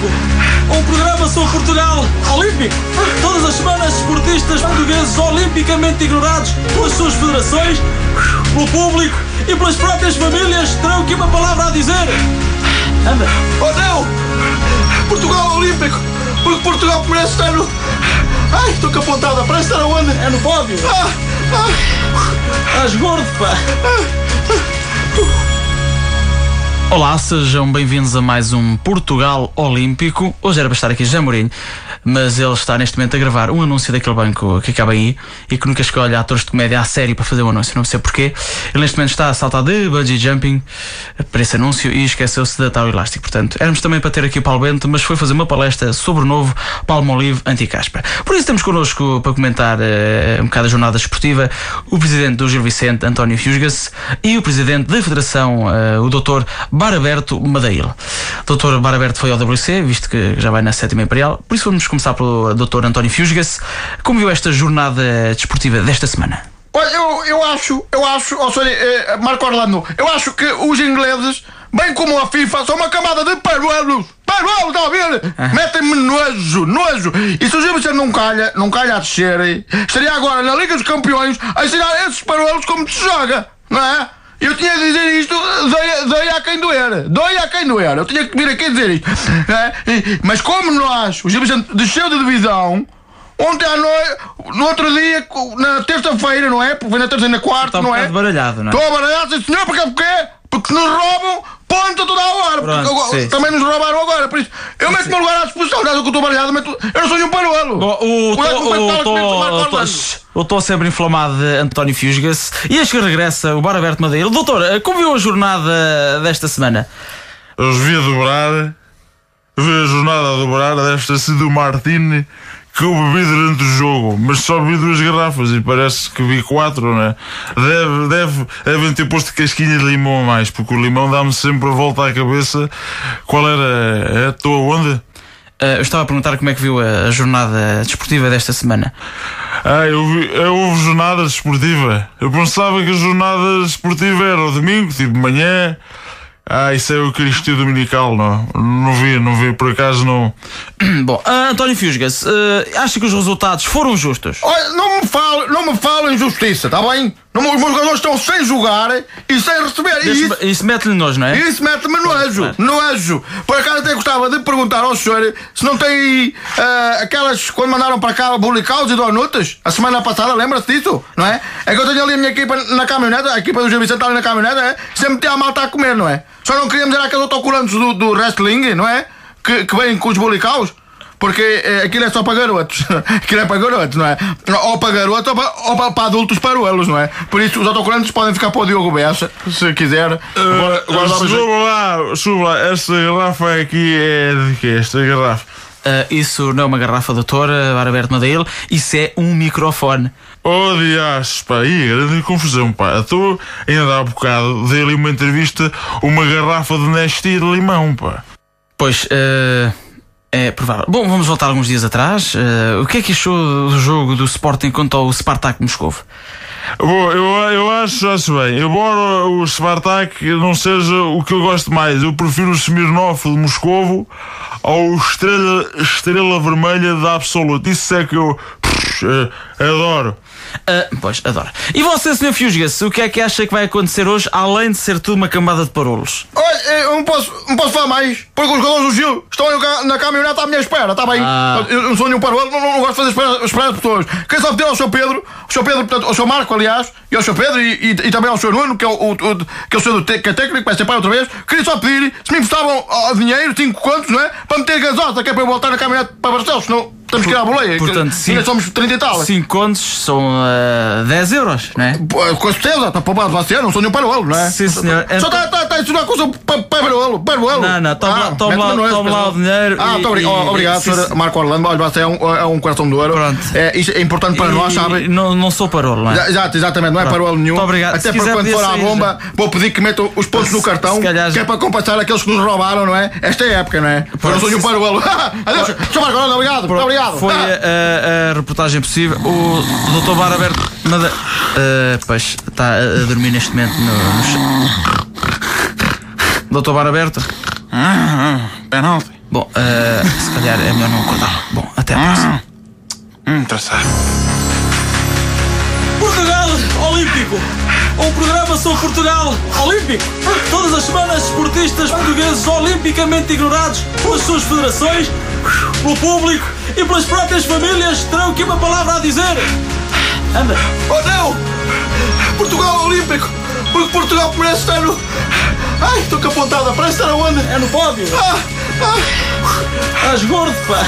Olímpico. Um programa sobre Portugal Olímpico. Todas as semanas, esportistas portugueses olimpicamente ignorados pelas suas federações, pelo público e pelas próprias famílias terão aqui uma palavra a dizer. Anda. Oh não! Portugal Olímpico! Porque Portugal merece estar no. Ai, estou com a pontada, parece estar aonde? É no pódio. Ah, ah, Estás gordo, pá. Olá, sejam bem-vindos a mais um Portugal Olímpico. Hoje era para estar aqui José Mourinho, mas ele está neste momento a gravar um anúncio daquele banco que acaba aí e que nunca escolhe atores de comédia a sério para fazer o anúncio, não sei porquê. Ele neste momento está a saltar de bungee jumping para esse anúncio e esqueceu-se de atar o elástico. Portanto, éramos também para ter aqui o Paulo Bento, mas foi fazer uma palestra sobre o novo Palmolive anti-caspa. Por isso temos connosco para comentar eh, um bocado a jornada esportiva o presidente do Gil Vicente, António Fiusgas, e o presidente da Federação, eh, o Dr. Baraberto Madeil. Dr. Baraberto foi ao WC, visto que já vai na sétima Imperial, por isso vamos começar pelo Dr. António Fiusgas. Como viu esta jornada desportiva desta semana? Olha, eu, eu acho, eu acho, oh, sorry, eh, Marco Orlando, eu acho que os ingleses, bem como a FIFA, são uma camada de paruelos. Paruelos, está a ver? Metem-me nojo, nojo. E se o Gil Vicente não calha, não calha a descer, estaria agora na Liga dos Campeões a ensinar esses paruelos como se joga, não é? Eu tinha de dizer isto, dói, dói a quem doer, dói a quem doer. Eu tinha que vir aqui dizer isto. é? E- Mas como nós, o Gil Vicente desceu de divisão, Ontem à noite, no outro dia, na terça-feira, não é? Porque foi na terça e na quarta, Está um não é? bocado baralhado, não é? Estou baralhado, sim senhor, porque porquê? Porque nos roubam ponta toda a hora. Pronto, porque sim. também nos roubaram por isso. Eu meto o meu lugar à disposição, que eu estou baralhado, meto, eu não sou nenhum paruelo. O o o o tô sempre inflamado de António Fiusgas e acho que regressa o Baraberto Madeira. Doutor, eh, como viu a jornada desta semana? Eles vi a dobrar, vi a jornada a dobrar, o Martini que eu bebi durante o jogo, mas só vi duas garrafas e parece que vi quatro, né? Deve, deve, devem ter posto casquinha de limão a mais, porque o limão dá-me sempre a volta à cabeça. Qual era? É, Estou aonde? Eh, eu estava a perguntar como é que viu a, a jornada desportiva desta semana. Ah, eu vi, eu houve jornada desportiva. Eu pensava que a jornada desportiva era o domingo, tipo manhã. Ah, isso é o Cristo Dominical, não? Não vi, não vi, por acaso não. Bom, ah, António Fiusgas, eh, acha que os resultados foram justos? Olha, não me fale, não me fale em justiça, está bem? Não, os meus jogadores estão sem jogar e sem receber. E isso, Isso, mete-lhe nojo, não é? Isso mete-me nojo, claro. nojo. Por acaso até gostava de perguntar ao senhor se não tem aí ah, aquelas quando mandaram para cá bulicaus e donutas a semana passada, lembra-se disso? Não é? É que eu tenho ali a minha equipa na caminhonete, a equipa do Vicente está ali na caminhonete, é? sempre metia a malta a comer, não é? Só não queríamos era aqueles autocolantes do, do wrestling, não é? Que, que vêm com os bulicaus. Porque eh, aquilo é só para garotos. aquilo é para garotos, não é? Ou para garotos ou para, ou para, para adultos paruelos, não é? Por isso os autocolantes podem ficar para o Diogo Bessa, se quiser. Agora- agora dá para- Suba lá, suba lá, esta garrafa aqui é de quê? Esta garrafa. Ah, isso não é uma garrafa, doutor eh, Baraberto Madeira, isso é um microfone. Oh, dias, pá, aí, grande confusão, pá. Estou ainda há bocado, dei ali uma entrevista, uma garrafa de Nesti de limão, pá. Pois, eh, é provável. Bom, vamos voltar alguns dias atrás. Eh, o que é que achou do jogo do Sporting contra o Spartak Moscovo? Bom, eu, eu acho, acho bem, embora o Spartak não seja o que eu gosto mais, eu prefiro o Smirnov de Moscovo ao Estrela, Estrela Vermelha da Absolute. Isso é que eu eh, adoro. Ah, pois, adoro. E você, Sr. Fiusgas, o que é que acha que vai acontecer hoje, além de ser tudo uma camada de parolos? Olha, eu não posso, não posso falar mais, porque os jogadores do Gil estão na caminhonete à minha espera, está bem? Ah. Eu não sou nenhum paruelo, não, não, gosto de fazer esperar, esperar as pessoas. Quem só pedir ao Sr. Pedro, o Sr. Pedro, portanto, ao Sr. Marco, aliás, e ao Sr. Pedro e, e, e também ao Sr. Nuno, que é o, o, o- que é o senhor do que é técnico, vai ser pai outra vez, queria só pedir se me emprestavam dinheiro, cinco contos, não é? Para meter gasosa, que é para eu voltar na caminhonete para Barcelos, senão temos que ir à boleia. Portanto, sim. ainda somos 30 e tal. 5 contos são ah, 10 euros, não é? Com certeza, está poupado você, não sou nenhum paruelo, não é? Sim, senhor. Só está tá, tá a ensinar coisa para paruelo, paruelo. Não, não, toma lá- toma lá- toma lá o dinheiro Ah, e- obri- e- oh, obrigado, sim, senhor. Marco Orlando. Olha, você é um, é um coração de ouro. Pronto. É, isto é importante para nós, E- sabe? Não, não sou parolo, não é? Exato, exatamente, não é paruelo nenhum. Muito obrigado. Até quiser quando for à bomba, vou pedir que metam os pontos no cartão, que é para compensar aqueles que nos roubaram, não é? Esta é a época, não é? Eu não sou nenhum paruelo. Adeus, senhor Marco Orlando, obrigado, muito obrigado. Foi a, a- a reportagem possível. O Dr. Bar Aberto ah, pois, está a, a dormir neste momento no, no chão. Dr. Bar Aberto? Penalti. Bom, eh, se calhar é melhor não acordar. Bom, até à próxima. Hum, traçado. Olímpico. Um programa sobre Portugal Olímpico. Todas as semanas, esportistas portugueses olimpicamente ignorados pelas suas federações, pelo público e pelas próprias famílias terão aqui uma palavra a dizer. Anda. Oh não! Portugal Olímpico! Porque Portugal merece estar no. Ai, estou com a pontada, parece estar aonde? É no pódio. Ah, ah, Estás gordo, pá.